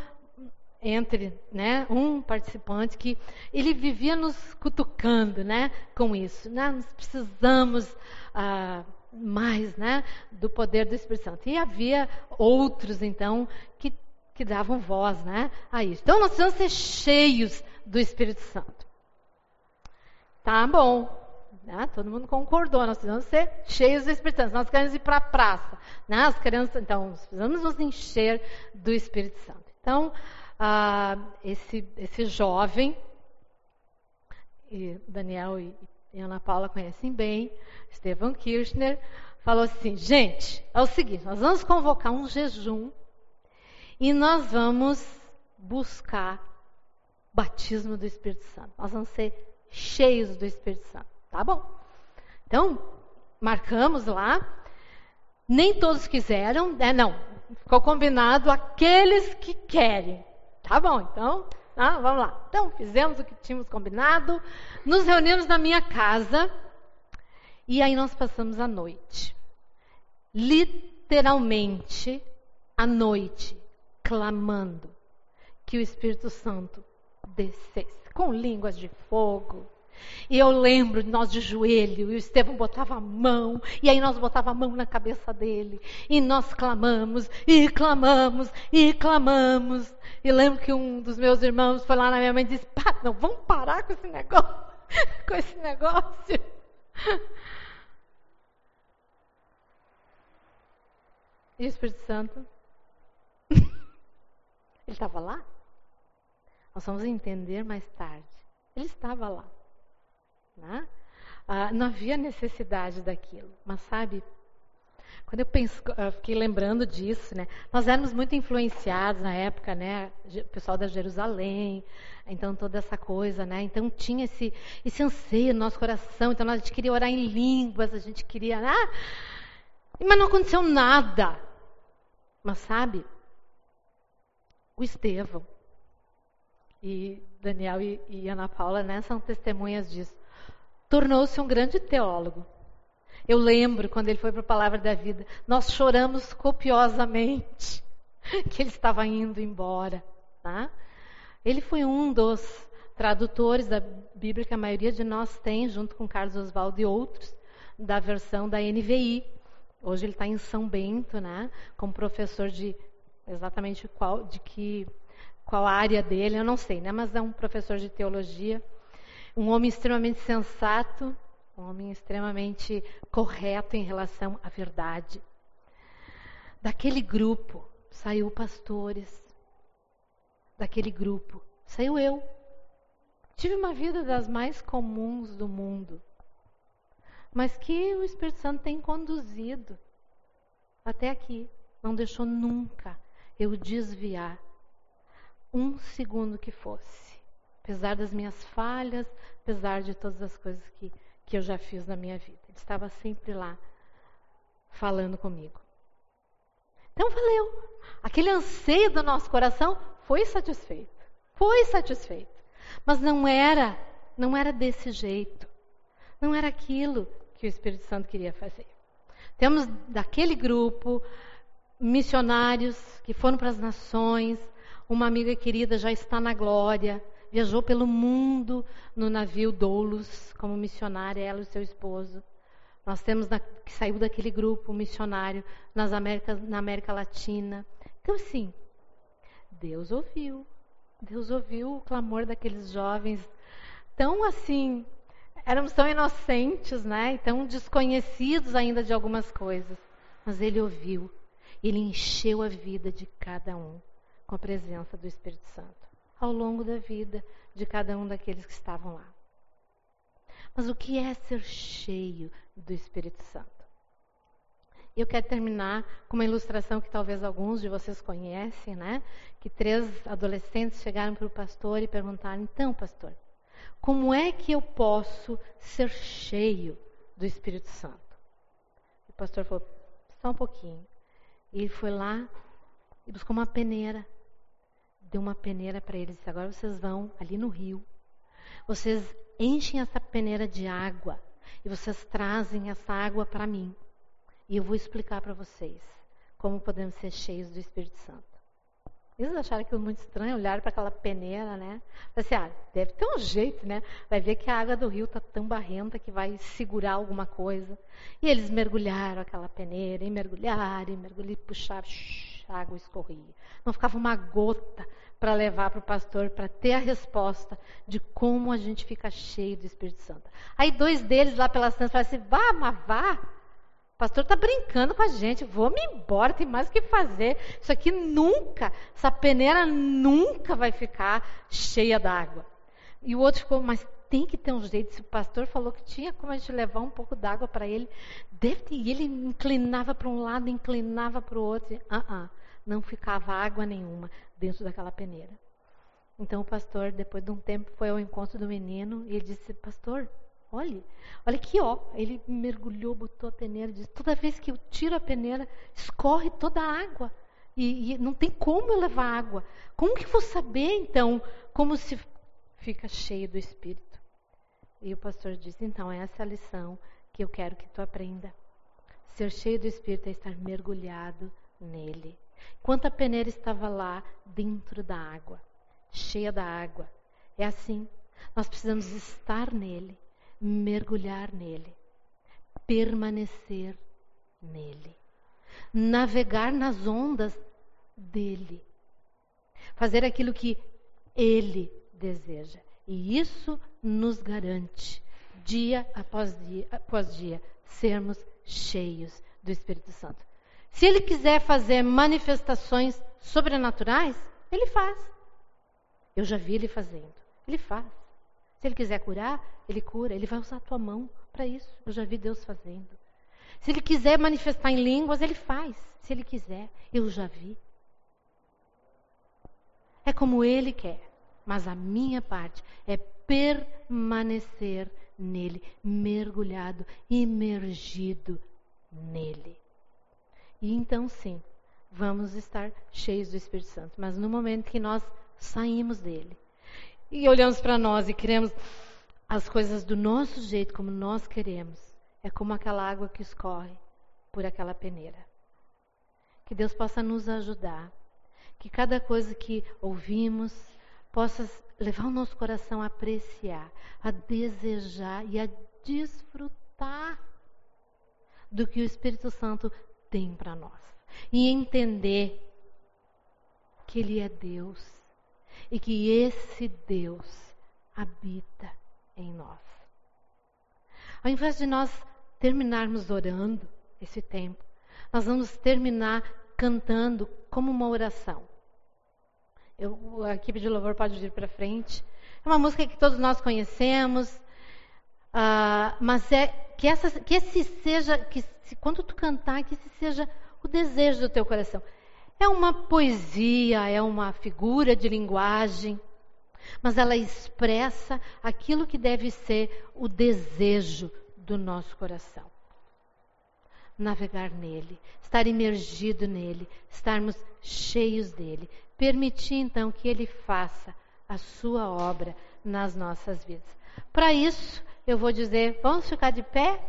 entre né, um participante que ele vivia nos cutucando né, com isso. Né? Nós precisamos ah, mais né, do poder do Espírito Santo. E havia outros, então, que, que davam voz né, a isso. Então, nós precisamos ser cheios do Espírito Santo. Tá bom. Né? Todo mundo concordou, nós precisamos ser cheios do Espírito Santo. Nós queremos ir para a praça. Né? As crianças, então, precisamos nos encher do Espírito Santo. Então, ah, esse, esse jovem, e Daniel e, Ana Paula conhecem bem, Stefan Kirchner, falou assim: gente, é o seguinte, nós vamos convocar um jejum e nós vamos buscar batismo do Espírito Santo. Nós vamos ser cheios do Espírito Santo. Tá bom. Então, marcamos lá. Nem todos quiseram, né? não. Ficou combinado aqueles que querem. Tá bom, então, ah, vamos lá. Então, fizemos o que tínhamos combinado, nos reunimos na minha casa e aí nós passamos a noite. Literalmente, a noite, clamando que o Espírito Santo descesse com línguas de fogo e eu lembro de nós de joelho, e o Estevão botava a mão, e aí nós botava a mão na cabeça dele, e nós clamamos, e clamamos, e clamamos. E lembro que um dos meus irmãos foi lá na minha mãe e disse: Pá, não, vamos parar com esse negócio, com esse negócio. E o Espírito Santo? Ele estava lá? Nós vamos entender mais tarde. Ele estava lá. Né? Ah, não havia necessidade daquilo. Mas sabe, quando eu penso, eu fiquei lembrando disso, né? Nós éramos muito influenciados na época, né? O pessoal da Jerusalém, então toda essa coisa, né? Então tinha esse, esse anseio no nosso coração. Então a gente queria orar em línguas, a gente queria, ah, mas não aconteceu nada. Mas sabe, o Estevão e Daniel e, e Ana Paula, né? São testemunhas disso tornou-se um grande teólogo. Eu lembro quando ele foi para a Palavra da Vida, nós choramos copiosamente que ele estava indo embora. Tá? Ele foi um dos tradutores da Bíblia que a maioria de nós tem, junto com Carlos Oswaldo e outros, da versão da NVI. Hoje ele está em São Bento, né, como professor de exatamente qual, de que, qual área dele, eu não sei, né, mas é um professor de teologia um homem extremamente sensato, um homem extremamente correto em relação à verdade. Daquele grupo saiu pastores. Daquele grupo saiu eu. Tive uma vida das mais comuns do mundo, mas que o Espírito Santo tem conduzido até aqui. Não deixou nunca eu desviar um segundo que fosse apesar das minhas falhas, apesar de todas as coisas que, que eu já fiz na minha vida. Ele estava sempre lá, falando comigo. Então valeu. Aquele anseio do nosso coração foi satisfeito. Foi satisfeito. Mas não era, não era desse jeito. Não era aquilo que o Espírito Santo queria fazer. Temos daquele grupo missionários que foram para as nações, uma amiga querida já está na glória, viajou pelo mundo no navio Doulos como missionária, ela e seu esposo. Nós temos na, que saiu daquele grupo missionário nas Américas, na América Latina. Então, assim, Deus ouviu. Deus ouviu o clamor daqueles jovens tão assim, éramos tão inocentes, né? E tão desconhecidos ainda de algumas coisas. Mas ele ouviu. Ele encheu a vida de cada um com a presença do Espírito Santo, ao longo da vida de cada um daqueles que estavam lá. Mas o que é ser cheio do Espírito Santo? Eu quero terminar com uma ilustração que talvez alguns de vocês conhecem, né? Que três adolescentes chegaram para o pastor e perguntaram: então, pastor, como é que eu posso ser cheio do Espírito Santo? O pastor falou: só um pouquinho. E ele foi lá e buscou uma peneira. Deu uma peneira para eles. Disse, Agora vocês vão ali no rio. Vocês enchem essa peneira de água e vocês trazem essa água para mim. E eu vou explicar para vocês como podemos ser cheios do Espírito Santo. Eles acharam aquilo muito estranho, olharam para aquela peneira, né? Falei assim, ah, deve ter um jeito, né? Vai ver que a água do rio está tão barrenta que vai segurar alguma coisa. E eles mergulharam aquela peneira, e mergulharam, e mergulharam, e puxaram, a água escorria. Não ficava uma gota para levar para o pastor, para ter a resposta de como a gente fica cheio do Espírito Santo. Aí dois deles lá pelas tantas falaram assim, vá, mas vá, o pastor está brincando com a gente, vamos embora, tem mais o que fazer. Isso aqui nunca, essa peneira nunca vai ficar cheia d'água. E o outro ficou, mas tem que ter um jeito. Se o pastor falou que tinha como a gente levar um pouco d'água para ele, deve ter. E ele inclinava para um lado, inclinava para o outro. Uh -uh, não ficava água nenhuma dentro daquela peneira. Então o pastor, depois de um tempo, foi ao encontro do menino e ele disse: Pastor, Olhe, olha aqui, ó. Ele mergulhou, botou a peneira, disse, toda vez que eu tiro a peneira, escorre toda a água. E, e não tem como eu levar água. Como que vou saber, então, como se fica cheio do Espírito? E o pastor disse, então, essa é a lição que eu quero que tu aprenda. Ser cheio do Espírito é estar mergulhado nele. Enquanto a peneira estava lá, dentro da água, cheia da água. É assim. Nós precisamos estar nele mergulhar nele, permanecer nele, navegar nas ondas dele, fazer aquilo que ele deseja. E isso nos garante, dia após dia, após dia, sermos cheios do Espírito Santo. Se ele quiser fazer manifestações sobrenaturais, ele faz. Eu já vi ele fazendo. Ele faz. Se ele quiser curar, ele cura. Ele vai usar a tua mão para isso. Eu já vi Deus fazendo. Se ele quiser manifestar em línguas, ele faz. Se ele quiser, eu já vi. É como ele quer. Mas a minha parte é permanecer nele, mergulhado, imergido nele. E então sim, vamos estar cheios do Espírito Santo. Mas no momento que nós saímos dele, e olhamos para nós e queremos as coisas do nosso jeito, como nós queremos, é como aquela água que escorre por aquela peneira. Que Deus possa nos ajudar, que cada coisa que ouvimos possa levar o nosso coração a apreciar, a desejar e a desfrutar do que o Espírito Santo tem para nós. E entender que Ele é Deus e que esse Deus habita em nós. Ao invés de nós terminarmos orando esse tempo, nós vamos terminar cantando como uma oração. Eu, a equipe de louvor pode vir para frente. É uma música que todos nós conhecemos, uh, mas é que, essa, que esse seja, que se, quando tu cantar, que esse seja o desejo do teu coração. É uma poesia, é uma figura de linguagem, mas ela expressa aquilo que deve ser o desejo do nosso coração. Navegar nele, estar imergido nele, estarmos cheios dele, permitir então que ele faça a sua obra nas nossas vidas. Para isso, eu vou dizer: vamos ficar de pé?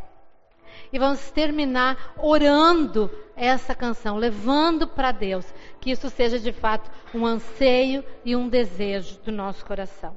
e vamos terminar orando essa canção, levando para Deus que isso seja de fato um anseio e um desejo do nosso coração.